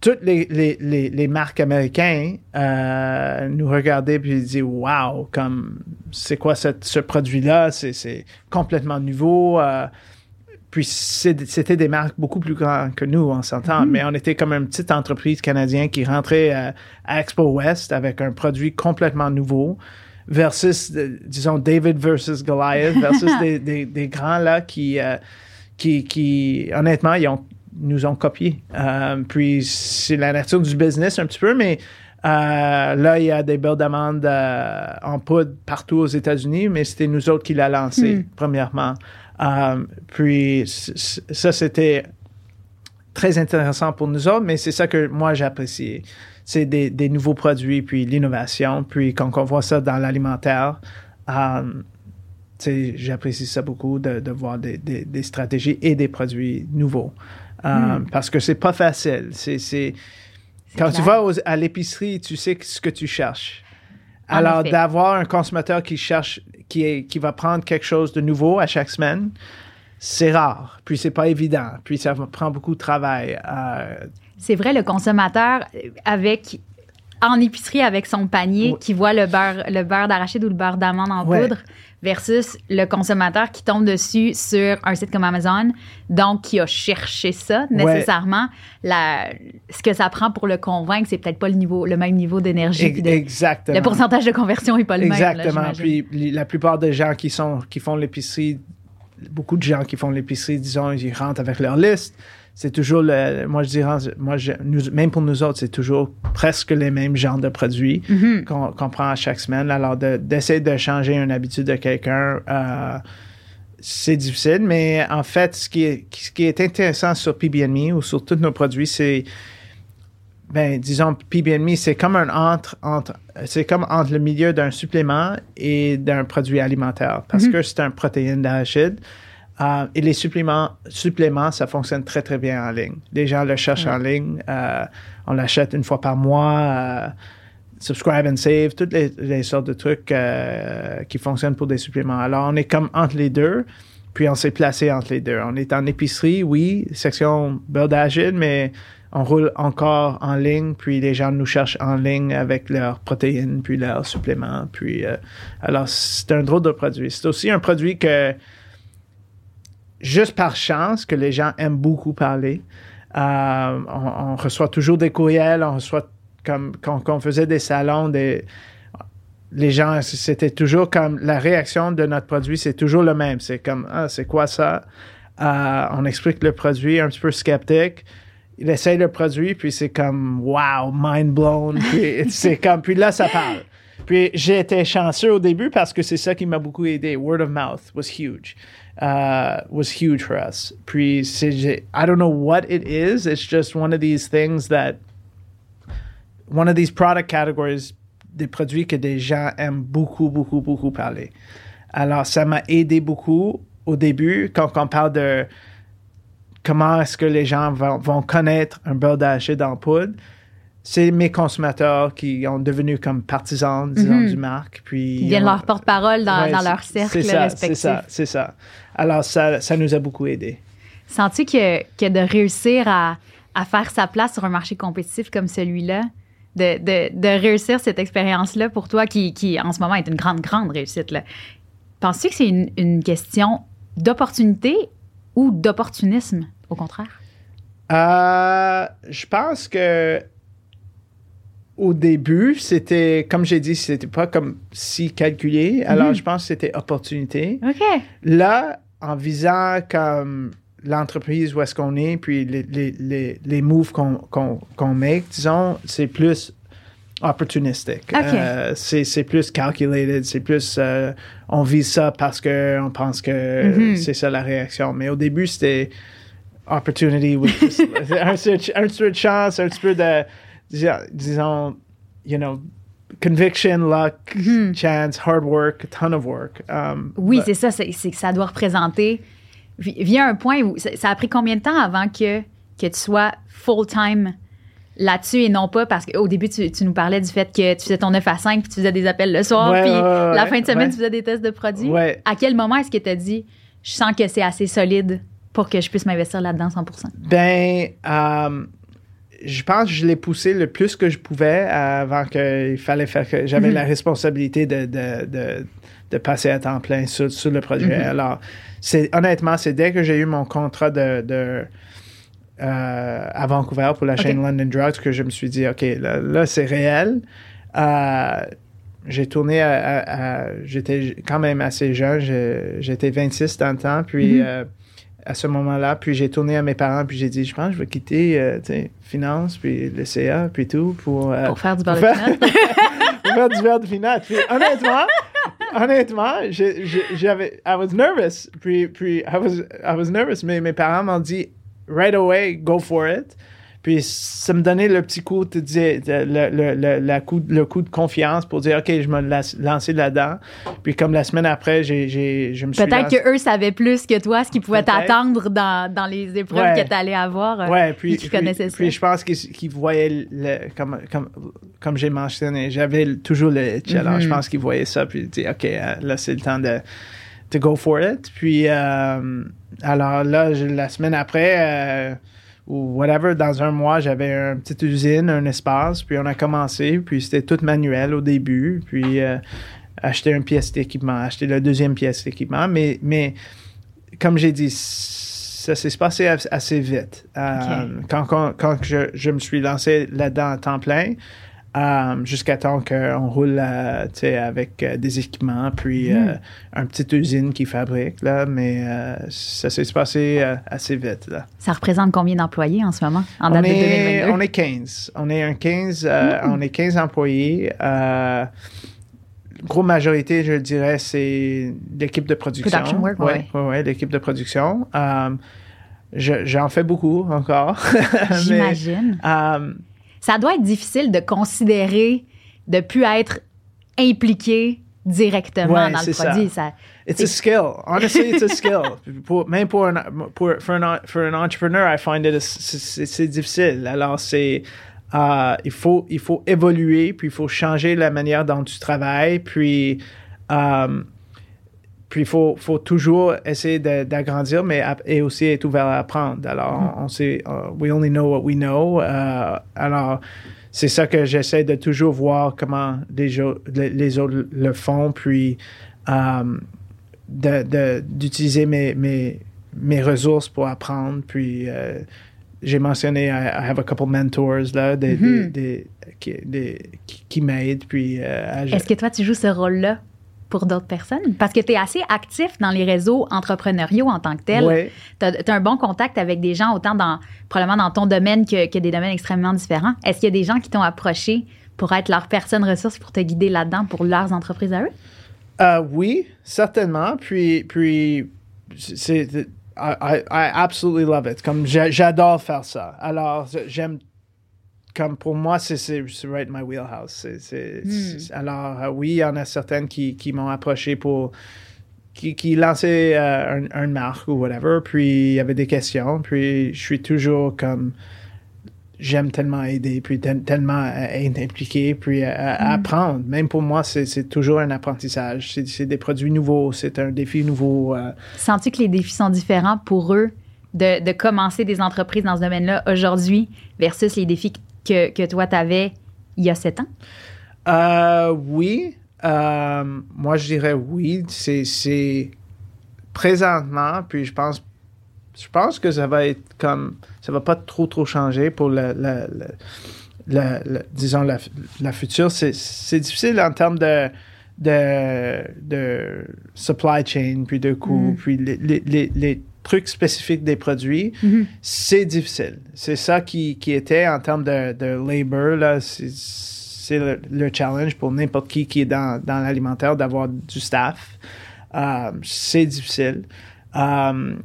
toutes les, les, les, les marques américaines euh, nous regardaient puis disaient Wow, comme c'est quoi cette- ce produit-là? C'est, c'est complètement nouveau. euh, puis c'était des marques beaucoup plus grandes que nous, on s'entend. Mais on était comme une petite entreprise canadienne qui rentrait euh, à Expo West avec un produit complètement nouveau. versus, euh, disons, David versus Goliath, versus des, des, des, grands là qui, euh, qui, qui, honnêtement, ils ont, nous ont copié. Euh, puis c'est la nature du business un petit peu, mais là, il y a des beurres d'amande en poudre partout aux États-Unis, mais c'était nous autres qui l'a lancé, hmm. premièrement. Puis ça, c'était très intéressant pour nous autres, mais c'est ça que moi j'apprécie c'est des, des, nouveaux produits, puis l'innovation. Puis quand on voit ça dans l'alimentaire, euh, j'apprécie ça beaucoup de, de voir des, des, des, stratégies et des produits nouveaux. Euh, hmm. Parce que c'est pas facile. C'est, quand tu vas à l'épicerie, tu sais ce que tu cherches. Alors, d'avoir un consommateur qui cherche, qui, est, qui va prendre quelque chose de nouveau à chaque semaine, c'est rare. Puis, c'est pas évident. Puis, ça prend beaucoup de travail. Euh, c'est vrai, le consommateur avec en épicerie avec son panier qui voit le beurre, le beurre d'arachide ou le beurre d'amande en poudre versus le consommateur qui tombe dessus sur un site comme Amazon, donc qui a cherché ça nécessairement. La, ce que ça prend pour le convaincre, c'est peut-être pas le niveau, le même niveau d'énergie. Exactement. Le pourcentage de conversion est pas le même. Exactement. Puis la plupart des gens qui sont qui font l'épicerie, beaucoup de gens qui font l'épicerie, disons, ils rentrent avec leur liste c'est toujours le, moi je dirais, moi même pour nous autres, c'est toujours presque les mêmes genres de produits mm-hmm. qu'on prend à chaque semaine. Alors d'essayer de, changer une habitude de quelqu'un, euh, c'est difficile, mais en fait, ce qui est, ce qui est intéressant sur PBNMe ou sur tous nos produits, c'est ben, disons, PBNme, c'est comme un entre, entre c'est comme entre le milieu d'un supplément et d'un produit alimentaire parce mm-hmm. que c'est un protéine d'arachide. Euh, et les suppléments, suppléments, ça fonctionne très, très bien en ligne. Les gens le cherchent en ligne. Euh, on l'achète une fois par mois. Euh, subscribe and save, toutes les, sortes de trucs qui fonctionnent pour des suppléments. Alors, on est comme entre les deux, puis on s'est placé entre les deux. On est en épicerie, oui, section beurre d'agile, mais on roule encore en ligne, puis les gens nous cherchent en ligne avec leurs protéines, puis leurs suppléments. Puis, alors, c'est un drôle de produit. C'est aussi un produit que juste par chance que les gens aiment beaucoup parler. Euh, on, reçoit toujours des courriels, on reçoit comme quand, on faisait des salons, des, les gens, c'était toujours comme la réaction de notre produit, c'est toujours le même. C'est comme, ah, c'est quoi ça? Euh, on explique le produit, un petit peu sceptique. Il essaye le produit, puis c'est comme, wow, mind blown. Puis c'est comme, puis là, ça parle. Puis j'ai été chanceux au début parce que c'est ça qui m'a beaucoup aidé. Word of mouth was huge. Uh, was huge for us. Puis, I don't know what it is. It's just one of these things that, one of these product categories, des produits que des gens aiment beaucoup, beaucoup, beaucoup parler. Alors, ça m'a aidé beaucoup au début quand on parle de comment est-ce que les gens vont, vont connaître un beurre d'arachide en poudre c'est mes consommateurs qui ont devenu comme partisans, disons, mhm. du marque. Puis Ils viennent leur porte-parole dans, leur cercle respectif. C'est ça, c'est ça. Alors, ça, ça nous a beaucoup aidé. Sens-tu que, que de réussir à, à, faire sa place sur un marché compétitif comme celui-là, de, de, de, réussir cette expérience-là pour toi, qui, qui, en ce moment est une grande, grande réussite, penses-tu que c'est une, une, question d'opportunité ou d'opportunisme, au contraire? Euh, je pense que au début, c'était, comme j'ai dit, c'était pas comme si calculé. Alors, mhm. je pense que c'était opportunité. OK. Là, en visant comme l'entreprise où est-ce qu'on est, puis les, les, les, moves qu'on qu'on make, disons, c'est plus opportunistique. Euh, c'est plus calculated, c'est plus euh, on vise ça parce qu'on pense que mhm. c'est ça la réaction. Mais au début, c'était opportunity, un, un, peu de chance, un petit peu de disons, you know, conviction, luck, mhm. chance, hard work, ton of work. Um, oui, c'est ça, c'est que ça doit représenter. Vient un point où ça, a pris combien de temps avant que, que tu sois full-time là-dessus et non pas? Parce qu'au début, tu, tu, nous parlais du fait que tu faisais ton 9 à 5 puis tu faisais des appels le soir puis la fin de semaine, tu faisais des tests de produits. À quel moment est-ce que tu as dit, je sens que c'est assez solide pour que je puisse m'investir là-dedans 100 Ben, um, je pense que je l'ai poussé le plus que je pouvais avant qu'il fallait faire que j'avais mhm. la responsabilité de, de, de, de, passer à temps plein sur, sur le projet. Mhm. Alors, c'est honnêtement, c'est dès que j'ai eu mon contrat de, de euh, à Vancouver pour la chaîne London Drugs que je me suis dit, OK, là, là c'est réel. Euh, j'ai tourné à, j'étais quand même assez jeune, j'étais 26 dans le temps, puis mm-hmm. euh, à ce moment-là, puis j'ai tourné à mes parents, puis j'ai dit, je pense que je vais quitter, euh, finance, puis le CA, puis tout, pour... Euh, pour faire du beurre de finance. pour faire du beurre de finance. Puis honnêtement, honnêtement, j'avais, I was nervous, puis, puis I was, I was nervous, mais mes parents m'ont dit, right away, go for it. Puis ça me donnait le petit coup, de, le, le, le, coup, le coup de confiance pour dire, OK, je me lancer là-dedans. Puis comme la semaine après, j'ai, j'ai, je me suis Peut-être qu'eux savaient plus que toi ce qui pouvait t'attendre dans, dans, les épreuves que tu allais avoir. Euh, ouais, puis, puis, connaissaient. Puis je pense qu'ils, voyaient, le, comme, comme, comme j'ai mentionné, j'avais toujours le challenge. Je mm-hmm. pense qu'ils voyaient ça, puis ils disaient, OK, euh, là, c'est le temps de, go for it. Puis euh, alors là, la semaine après ou whatever, dans un mois, j'avais une petite usine, un espace, puis on a commencé, puis c'était tout manuel au début, puis euh, acheter une pièce d'équipement, acheter la deuxième pièce d'équipement, mais, mais comme j'ai dit, ça s'est passé assez vite. Euh, quand, quand, quand je, je, me suis lancé là-dedans à temps plein, euh, jusqu'à temps qu'on roule euh, avec euh, des équipements, puis hmm. une petite usine qui fabrique, là, mais ça s'est passé assez vite. Là. Ça représente combien d'employés en ce moment, en on date est, de 2022? On est 15. On est, un 15, hmm. on est 15 employés. Grosse majorité, je dirais, c'est l'équipe de production. Production work, oui. Oui, ouais, l'équipe de production. J'en fais beaucoup encore. J'imagine ça doit être difficile de considérer de plus être impliqué directement dans le produit. Ça. it's a skill. Honestly, it's a skill. même pour un, pour, for un, for an entrepreneur, I find it c'est difficile. Alors, c'est uh, il faut il faut évoluer, puis il faut changer la manière dont tu travailles, puis um, puis il faut, faut toujours essayer d'agrandir, mais et aussi être ouvert à apprendre. Alors, mm. on, sait, uh, we only know what we know. Uh, alors, c'est ça que j'essaie de toujours voir comment les, les, autres le font, puis um, d'utiliser mes, mes, mes, ressources pour apprendre. Puis, uh, j'ai mentionné, I, have a couple mentors, là, des, mm-hmm. des, des, qui, qui m'aident. Puis, Est-ce que toi, tu joues ce rôle-là? Pour d'autres personnes? Parce que tu es assez actif dans les réseaux entrepreneuriaux en tant que tel. Oui. Tu as, un bon contact avec des gens, autant dans probablement dans ton domaine que, que des domaines extrêmement différents. Est-ce qu'il y a des gens qui t'ont approché pour être leur personne ressource pour te guider là-dedans pour leurs entreprises à eux? Euh, oui, certainement. Puis, puis c'est. I, I absolutely love it. Comme j'adore faire ça. Alors, j'aime comme pour moi, c'est right my wheelhouse. Hmm. alors, euh, oui, il y en a certaines qui, qui m'ont approché pour. qui, qui lançaient euh, un, marque ou whatever, puis il y avait des questions, puis je suis toujours comme. J'aime tellement aider, puis tellement être impliqué, puis hmm. apprendre. Même pour moi, c'est toujours un apprentissage. C'est des produits nouveaux, c'est un défi nouveau. Euh. Sens-tu que les défis sont différents pour eux de, de commencer des entreprises dans ce domaine-là aujourd'hui versus les défis que, que toi, tu avais il y a sept ans? Euh, oui. Euh, moi, je dirais oui. C'est présentement, puis je pense, je pense que ça va être comme, ça va pas trop, trop changer pour le, disons, la, la future. C'est difficile en termes de, de, de supply chain, puis de coûts, mm. puis les, les, les trucs spécifiques des produits, mm-hmm. c'est difficile. C'est ça qui, qui, était en termes de, de labor, là, c'est le, challenge pour n'importe qui qui est dans, dans l'alimentaire d'avoir du staff. Euh, c'est difficile. Euh,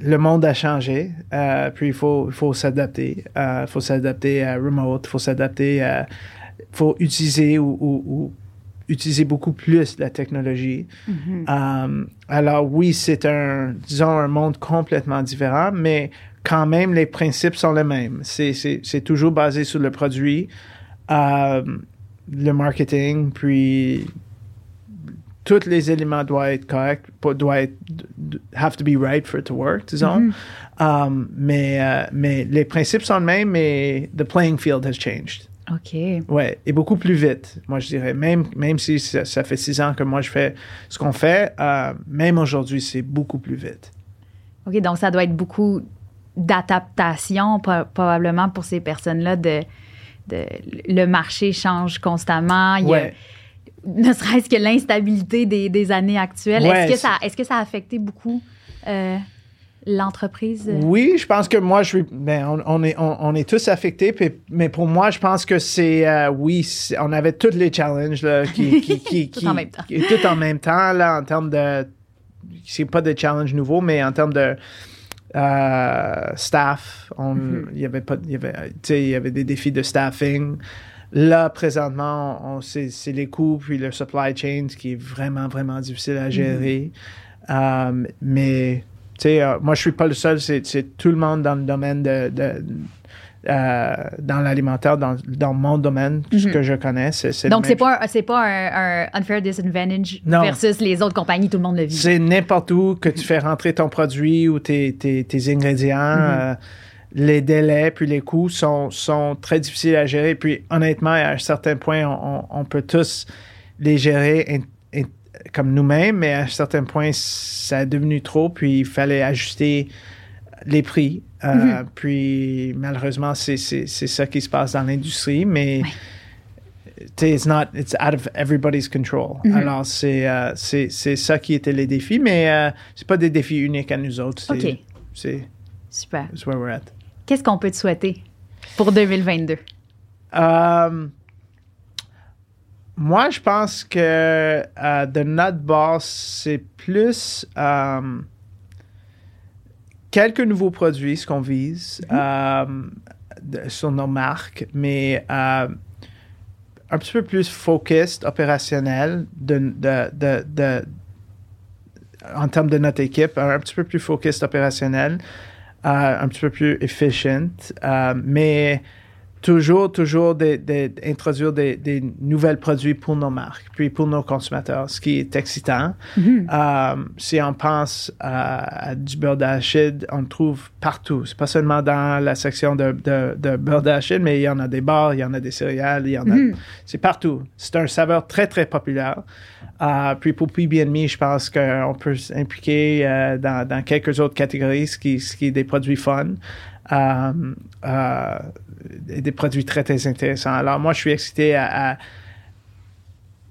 le monde a changé, euh, puis il faut, il faut s'adapter. Il faut s'adapter à remote, il faut s'adapter à... Il faut utiliser ou, ou utiliser beaucoup plus la technologie. Mm-hmm. Euh, alors oui, c'est un, disons, un monde complètement différent, mais quand même, les principes sont les mêmes. C'est toujours basé sur le produit, euh, le marketing, puis tous les éléments doivent être corrects, doivent être, have to be right for it to work, disons. Mm-hmm. Um, mais, euh, mais les principes sont les mêmes, mais the playing field has changed. OK. Ouais, et beaucoup plus vite, moi je dirais. Même, même si ça, fait six ans que moi je fais ce qu'on fait, euh, même aujourd'hui, c'est beaucoup plus vite. OK, donc ça doit être beaucoup d'adaptation probablement pour ces personnes-là. De, de, le marché change constamment. Il ne serait-ce que l'instabilité des, des années actuelles. Ouais, est-ce, que ça, est-ce que ça a affecté beaucoup euh, l'entreprise? Oui, je pense que moi, je suis. Ben, on, on est, on, on est tous affectés, puis- mais pour moi, je pense que c'est. euh, oui, c'est- on avait tous les challenges là, qui, qui, qui- Tout qui- en même temps. qui- tout en même temps, là, en termes de. C'est pas des challenges nouveaux, mais en termes de. euh, staff, on- Mm-hmm. il y avait pas, il y avait, tu sais, il y avait des défis de staffing. Là, présentement, on, c'est, c'est les coûts puis le supply chain qui est vraiment, vraiment difficile à gérer. Euh, mais, sais, euh, moi, je suis pas le seul. C'est, tout le monde dans le domaine de, de- euh, dans l'alimentaire, dans, dans mon domaine, ce que je connais. C'est, Donc, c'est pas, un, pas un, un unfair disadvantage Non. versus les autres compagnies, tout le monde le vit. C'est n'importe où que tu fais rentrer ton produit ou tes, tes, tes ingrédients. euh, les délais puis les coûts sont, sont très difficiles à gérer. Puis honnêtement, à un certain point, on, on- peut tous les gérer comme nous-mêmes, mais à un certain point, ça est devenu trop, puis il fallait ajuster les prix. Euh, Puis malheureusement, c'est ça qui se passe dans l'industrie, mais sais, it's not, it's out of everybody's control. Alors, c'est euh, c'est ça qui était les défis, mais euh, c'est pas des défis uniques à nous autres. OK. c'est Super. it's where we're at. Qu'est-ce qu'on peut te souhaiter pour 2022? Euh, moi, je pense que euh, de notre bord, c'est plus euh, quelques nouveaux produits, ce qu'on vise euh, de- sur nos marques, mais euh, un petit peu plus focused, opérationnel, de, de, de, de- en termes de notre équipe, un, petit peu plus focused, opérationnel, euh, un petit peu plus efficient, euh, mais toujours, toujours des- des- des, nouveaux produits pour nos marques, puis pour nos consommateurs, ce qui est excitant. Euh, si on pense à, à du beurre d'arachide, on le trouve partout. C'est pas seulement dans la section de, de, de beurre d'arachide, mais il y en a des bars, il y en a des céréales, il y en a. C'est partout. C'est un saveur très, très populaire. Euh, puis pour PB&Me, je pense qu'on peut s'impliquer euh, dans, dans quelques autres catégories, ce qui, ce qui est des produits fun. Euh, euh, des produits très, très intéressants. Alors, moi, je suis excité à, à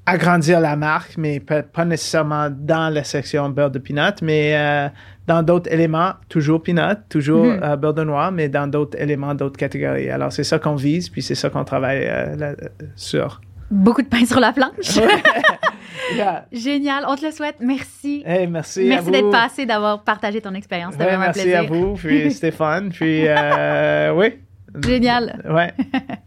agrandir la marque, mais pas, nécessairement dans la section beurre de peanut, mais euh, dans d'autres éléments, toujours peanut, toujours euh, beurre de noix, mais dans d'autres éléments, d'autres catégories. Alors, c'est ça qu'on vise, puis c'est ça qu'on travaille euh, là- sur. Beaucoup de pain sur la planche. Yeah. Génial. On te le souhaite. Merci. Hey, merci. Merci d'être passé, d'avoir partagé ton expérience. C'était Ouais, vraiment un merci à vous, puis Stéphane, puis euh, oui. Génial. Ouais.